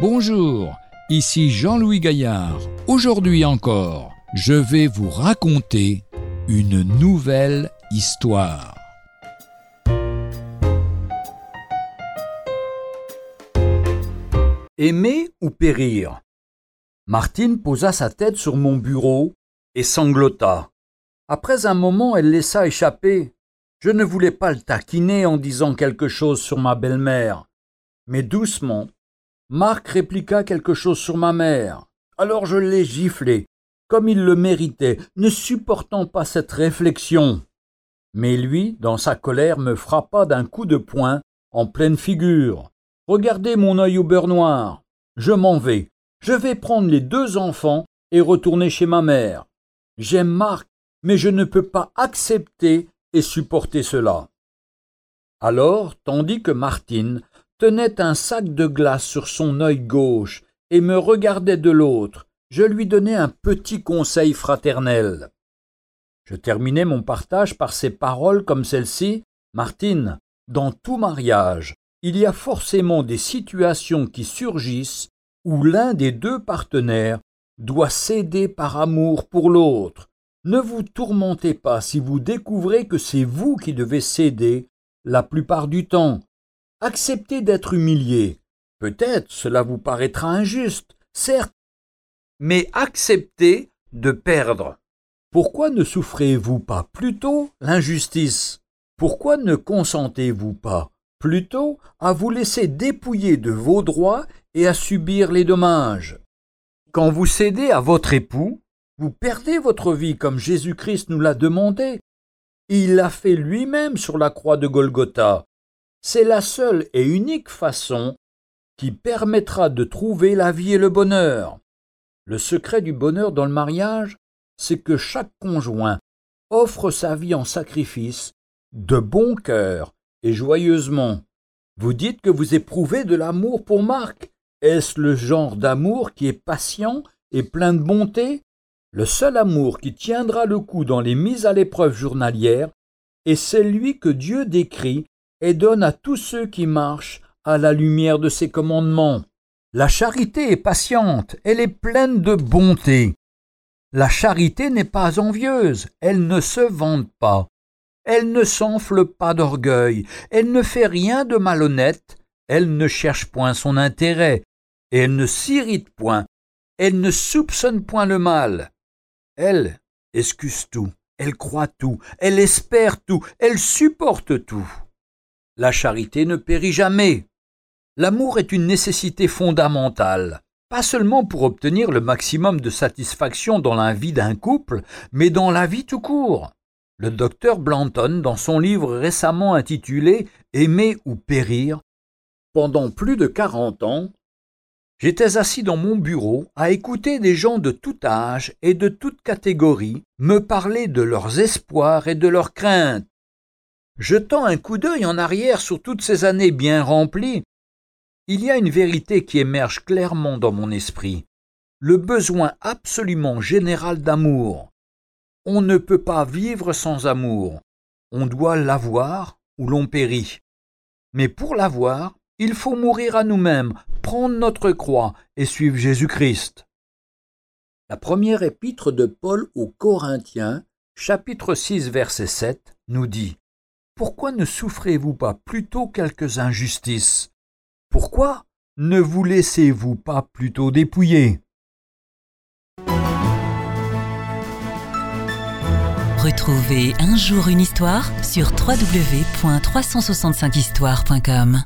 Bonjour, ici Jean-Louis Gaillard. Aujourd'hui encore, je vais vous raconter une nouvelle histoire. Aimer ou périr? Martine posa sa tête sur mon bureau et sanglota. Après un moment, elle laissa échapper. Je ne voulais pas le taquiner en disant quelque chose sur ma belle-mère. Mais doucement, Marc répliqua quelque chose sur ma mère. Alors je l'ai giflé, comme il le méritait, ne supportant pas cette réflexion. Mais lui, dans sa colère, me frappa d'un coup de poing en pleine figure. Regardez mon œil au beurre noir. Je m'en vais. Je vais prendre les deux enfants et retourner chez ma mère. J'aime Marc, mais je ne peux pas accepter et supporter cela. Alors, tandis que Martine tenait un sac de glace sur son œil gauche et me regardait de l'autre, je lui donnai un petit conseil fraternel. Je terminai mon partage par ces paroles comme celle-ci. Martine, dans tout mariage, il y a forcément des situations qui surgissent où l'un des deux partenaires doit céder par amour pour l'autre. Ne vous tourmentez pas si vous découvrez que c'est vous qui devez céder la plupart du temps. Acceptez d'être humilié. Peut-être cela vous paraîtra injuste, certes, mais acceptez de perdre. Pourquoi ne souffrez-vous pas plutôt l'injustice? Pourquoi ne consentez-vous pas plutôt à vous laisser dépouiller de vos droits et à subir les dommages? Quand vous cédez à votre époux, vous perdez votre vie comme Jésus-Christ nous l'a demandé. Il l'a fait lui-même sur la croix de Golgotha. C'est la seule et unique façon qui permettra de trouver la vie et le bonheur. Le secret du bonheur dans le mariage, c'est que chaque conjoint offre sa vie en sacrifice de bon cœur et joyeusement. Vous dites que vous éprouvez de l'amour pour Marc. Est-ce le genre d'amour qui est patient et plein de bonté? Le seul amour qui tiendra le coup dans les mises à l'épreuve journalières est celui que Dieu décrit et donne à tous ceux qui marchent à la lumière de ses commandements. La charité est patiente, elle est pleine de bonté. La charité n'est pas envieuse, elle ne se vante pas, elle ne s'enfle pas d'orgueil, elle ne fait rien de malhonnête, elle ne cherche point son intérêt, elle ne s'irrite point, elle ne soupçonne point le mal. Elle excuse tout, elle croit tout, elle espère tout, elle supporte tout. La charité ne périt jamais. L'amour est une nécessité fondamentale, pas seulement pour obtenir le maximum de satisfaction dans la vie d'un couple, mais dans la vie tout court. Le docteur Blanton, dans son livre récemment intitulé Aimer ou périr, pendant plus de quarante ans, j'étais assis dans mon bureau à écouter des gens de tout âge et de toute catégorie me parler de leurs espoirs et de leurs craintes. Jetant un coup d'œil en arrière sur toutes ces années bien remplies, il y a une vérité qui émerge clairement dans mon esprit, le besoin absolument général d'amour, on ne peut pas vivre sans amour. On doit l'avoir ou l'on périt. Mais pour l'avoir, il faut mourir à nous-mêmes, prendre notre croix et suivre Jésus-Christ. La première épître de Paul aux Corinthiens, chapitre 6, verset 7, nous dit Pourquoi ne souffrez-vous pas plutôt quelques injustices? Pourquoi ne vous laissez-vous pas plutôt dépouiller? Retrouvez un jour une histoire sur www.365histoire.com.